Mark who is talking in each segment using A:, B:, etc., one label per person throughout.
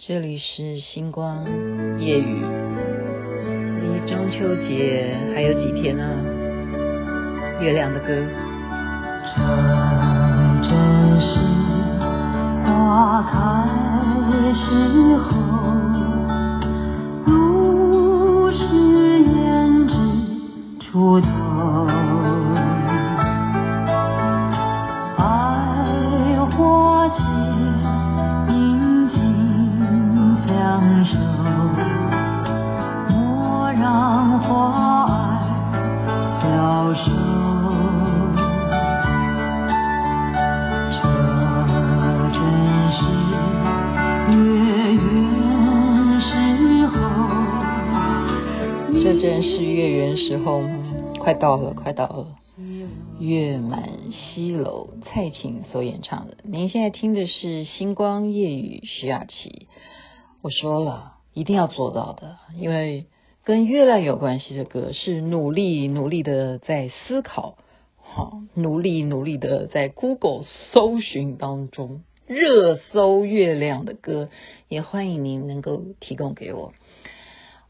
A: 这里是星光夜雨，离中秋节还有几天呢？月亮的歌。
B: 这是花开时候，正是月圆
A: 时候吗快到了，快到了。月满西楼，蔡琴所演唱的。您现在听的是《星光夜雨》，徐雅琪。我说了，一定要做到的，因为跟月亮有关系的歌，是努力努力的在思考，好，努力努力的在 Google 搜寻当中热搜月亮的歌，也欢迎您能够提供给我。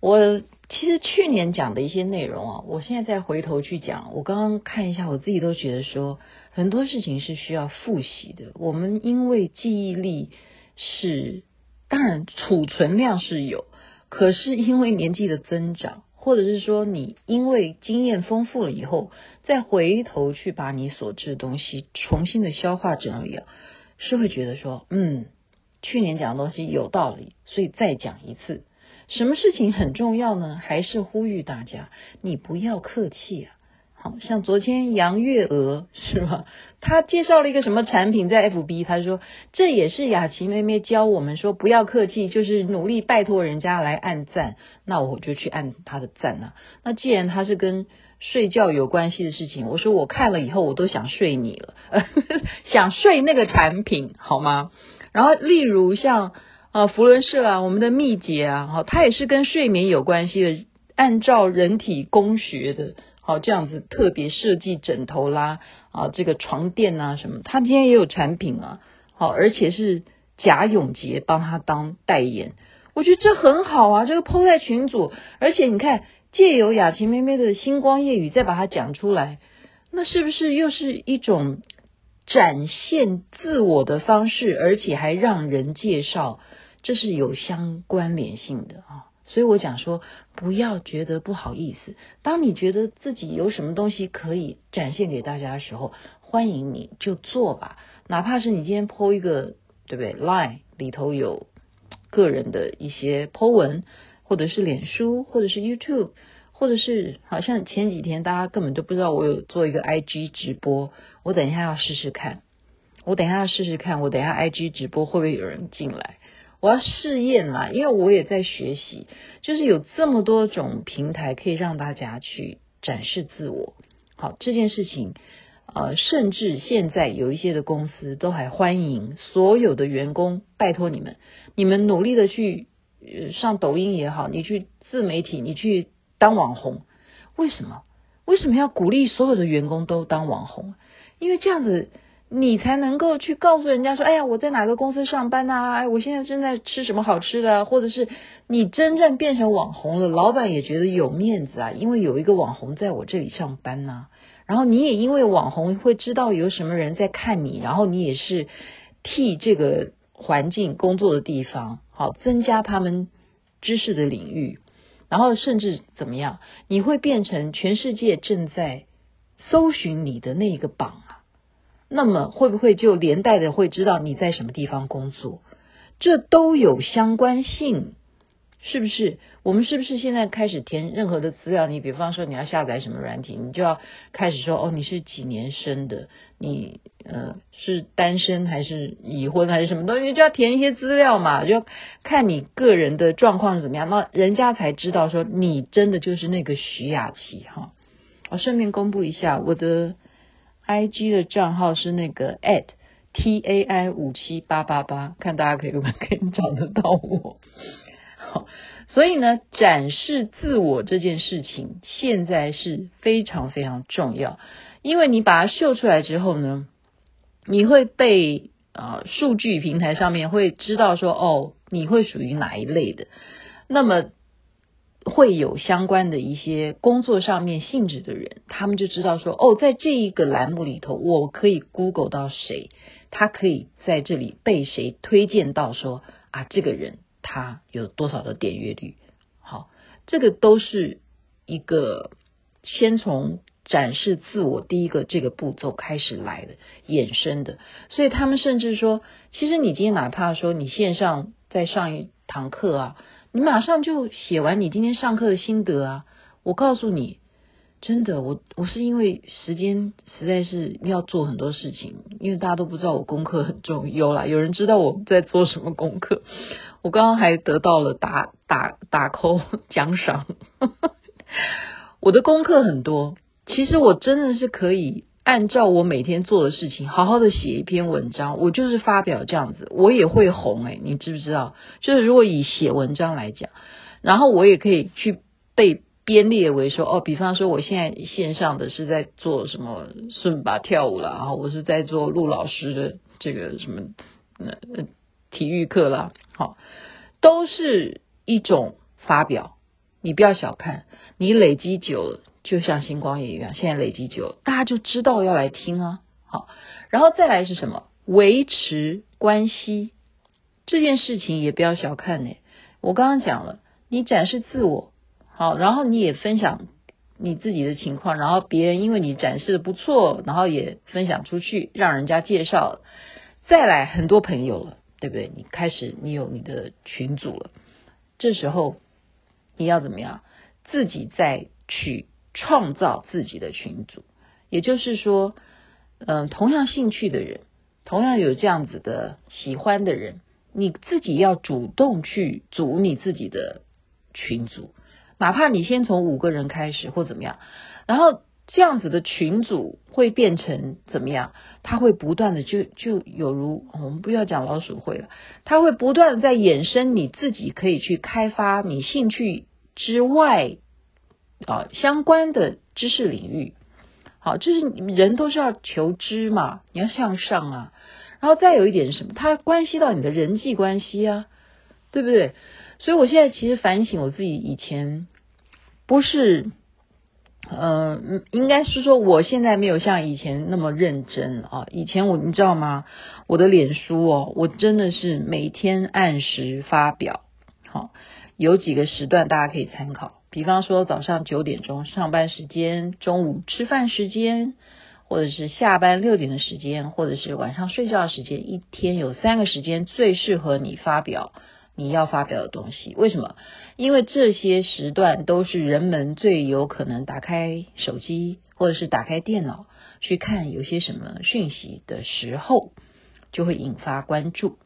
A: 我。其实去年讲的一些内容啊，我现在再回头去讲，我刚刚看一下，我自己都觉得说很多事情是需要复习的。我们因为记忆力是，当然储存量是有，可是因为年纪的增长，或者是说你因为经验丰富了以后，再回头去把你所知的东西重新的消化整理啊，是会觉得说，嗯，去年讲的东西有道理，所以再讲一次。什么事情很重要呢？还是呼吁大家，你不要客气啊！好像昨天杨月娥是吧？她介绍了一个什么产品在 FB，她说这也是雅琪妹妹教我们说不要客气，就是努力拜托人家来按赞，那我就去按她的赞啊。那既然她是跟睡觉有关系的事情，我说我看了以后我都想睡你了，想睡那个产品好吗？然后例如像。啊，扶轮社啊，我们的秘诀啊，好，它也是跟睡眠有关系的，按照人体工学的，好，这样子特别设计枕头啦，啊，这个床垫啊什么，它今天也有产品啊，好，而且是贾永婕帮他当代言，我觉得这很好啊，这个 PO 在群组，而且你看借由雅琪妹妹的星光夜语再把它讲出来，那是不是又是一种展现自我的方式，而且还让人介绍？这是有相关联性的啊，所以我讲说，不要觉得不好意思。当你觉得自己有什么东西可以展现给大家的时候，欢迎你就做吧。哪怕是你今天 po 一个，对不对？Line 里头有个人的一些 po 文，或者是脸书，或者是 YouTube，或者是好像前几天大家根本都不知道我有做一个 IG 直播，我等一下要试试看。我等一下要试试看，我等一下 IG 直播会不会有人进来？我要试验啦，因为我也在学习，就是有这么多种平台可以让大家去展示自我。好，这件事情，呃，甚至现在有一些的公司都还欢迎所有的员工，拜托你们，你们努力的去上抖音也好，你去自媒体，你去当网红。为什么？为什么要鼓励所有的员工都当网红？因为这样子。你才能够去告诉人家说，哎呀，我在哪个公司上班呐？哎，我现在正在吃什么好吃的，或者是你真正变成网红了，老板也觉得有面子啊，因为有一个网红在我这里上班呐。然后你也因为网红会知道有什么人在看你，然后你也是替这个环境工作的地方，好，增加他们知识的领域，然后甚至怎么样，你会变成全世界正在搜寻你的那一个榜。那么会不会就连带的会知道你在什么地方工作？这都有相关性，是不是？我们是不是现在开始填任何的资料？你比方说你要下载什么软体，你就要开始说哦，你是几年生的？你呃是单身还是已婚还是什么东西？就要填一些资料嘛，就看你个人的状况是怎么样，那人家才知道说你真的就是那个徐雅琪哈。我顺便公布一下我的。I G 的账号是那个 at T A I 五七八八八，看大家可以不可以找得到我。好，所以呢，展示自我这件事情现在是非常非常重要，因为你把它秀出来之后呢，你会被啊数据平台上面会知道说，哦，你会属于哪一类的，那么会有相关的一些工作上面性质的人，他们就知道说，哦，在这一个栏目里头，我可以 Google 到谁，他可以在这里被谁推荐到说啊，这个人他有多少的点阅率，好，这个都是一个先从。展示自我第一个这个步骤开始来的衍生的，所以他们甚至说，其实你今天哪怕说你线上在上一堂课啊，你马上就写完你今天上课的心得啊。我告诉你，真的，我我是因为时间实在是要做很多事情，因为大家都不知道我功课很重，有啦，有人知道我在做什么功课。我刚刚还得到了打打打 call 奖赏，我的功课很多。其实我真的是可以按照我每天做的事情，好好的写一篇文章。我就是发表这样子，我也会红诶，你知不知道？就是如果以写文章来讲，然后我也可以去被编列为说，哦，比方说我现在线上的是在做什么顺把跳舞啦，然后我是在做陆老师的这个什么呃体育课啦，好，都是一种发表。你不要小看，你累积久了。就像星光也一样，现在累积久了，大家就知道要来听啊。好，然后再来是什么？维持关系这件事情也不要小看呢。我刚刚讲了，你展示自我，好，然后你也分享你自己的情况，然后别人因为你展示的不错，然后也分享出去，让人家介绍，再来很多朋友了，对不对？你开始你有你的群组了，这时候你要怎么样？自己再去。创造自己的群组，也就是说，嗯、同样兴趣的人，同样有这样子的喜欢的人，你自己要主动去组你自己的群组，哪怕你先从五个人开始或怎么样，然后这样子的群组会变成怎么样？它会不断的就就有如我们不要讲老鼠会了，它会不断的在衍生你自己可以去开发你兴趣之外。啊，相关的知识领域，好，就是人都是要求知嘛，你要向上啊，然后再有一点什么？它关系到你的人际关系啊，对不对？所以我现在其实反省我自己，以前不是，呃，应该是说我现在没有像以前那么认真啊。以前我你知道吗？我的脸书哦，我真的是每天按时发表，好，有几个时段大家可以参考。比方说早上九点钟上班时间，中午吃饭时间，或者是下班六点的时间，或者是晚上睡觉的时间，一天有三个时间最适合你发表你要发表的东西。为什么？因为这些时段都是人们最有可能打开手机或者是打开电脑去看有些什么讯息的时候，就会引发关注。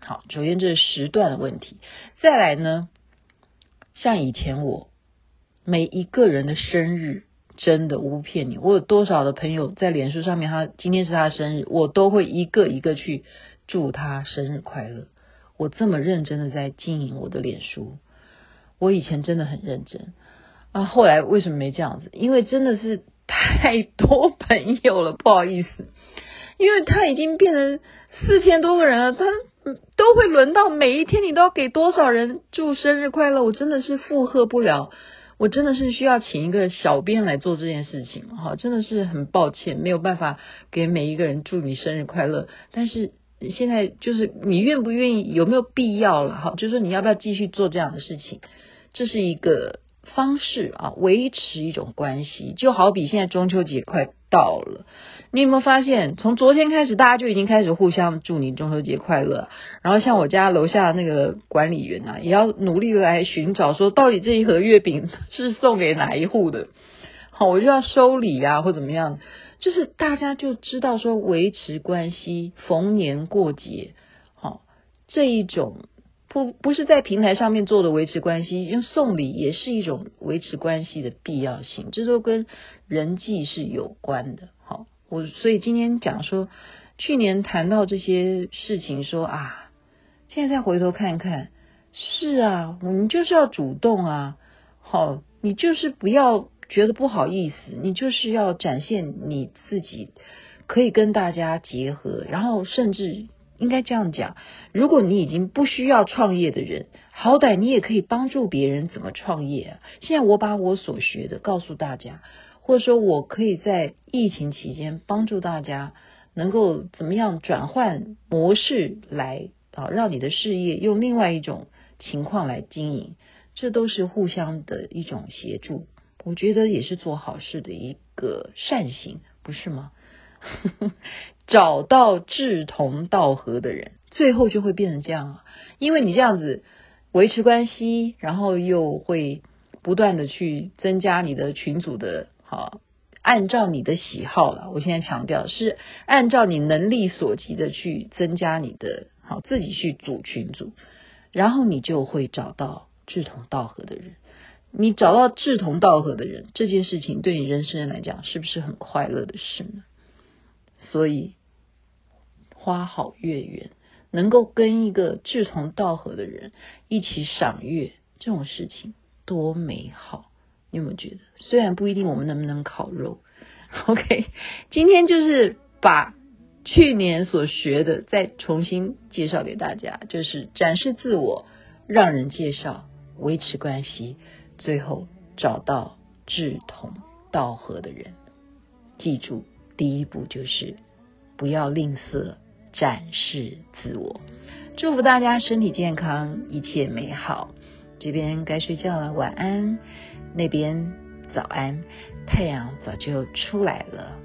A: 好，首先这是时段的问题。再来呢，像以前我。每一个人的生日，真的无骗你。我有多少的朋友在脸书上面，他今天是他的生日，我都会一个一个去祝他生日快乐。我这么认真的在经营我的脸书，我以前真的很认真啊。后来为什么没这样子？因为真的是太多朋友了，不好意思。因为他已经变成四千多个人了，他都会轮到每一天，你都要给多少人祝生日快乐？我真的是负荷不了。我真的是需要请一个小编来做这件事情，哈，真的是很抱歉，没有办法给每一个人祝你生日快乐。但是现在就是你愿不愿意，有没有必要了，哈，就是说你要不要继续做这样的事情，这是一个方式啊，维持一种关系，就好比现在中秋节快到了。你有没有发现，从昨天开始，大家就已经开始互相祝你中秋节快乐。然后像我家楼下那个管理员啊，也要努力来寻找，说到底这一盒月饼是送给哪一户的。好，我就要收礼啊，或怎么样，就是大家就知道说维持关系，逢年过节，好，这一种不不是在平台上面做的维持关系，用送礼也是一种维持关系的必要性，这都跟人际是有关的。好。我所以今天讲说，去年谈到这些事情说，说啊，现在再回头看看，是啊，我们就是要主动啊，好，你就是不要觉得不好意思，你就是要展现你自己可以跟大家结合，然后甚至应该这样讲，如果你已经不需要创业的人，好歹你也可以帮助别人怎么创业啊。现在我把我所学的告诉大家，或者说我可以在疫情期间帮助大家，能够怎么样转换模式来啊，让你的事业用另外一种情况来经营，这都是互相的一种协助。我觉得也是做好事的一个善行，不是吗？找到志同道合的人，最后就会变成这样啊！因为你这样子维持关系，然后又会不断的去增加你的群组的，好，按照你的喜好了。我现在强调是按照你能力所及的去增加你的，好，自己去组群组，然后你就会找到志同道合的人。你找到志同道合的人，这件事情对你人生来讲是不是很快乐的事呢？所以，花好月圆，能够跟一个志同道合的人一起赏月，这种事情多美好！你有没有觉得？虽然不一定我们能不能烤肉，OK，今天就是把去年所学的再重新介绍给大家，就是展示自我，让人介绍，维持关系，最后找到志同道合的人。记住。第一步就是不要吝啬展示自我，祝福大家身体健康，一切美好。这边该睡觉了，晚安；那边早安，太阳早就出来了。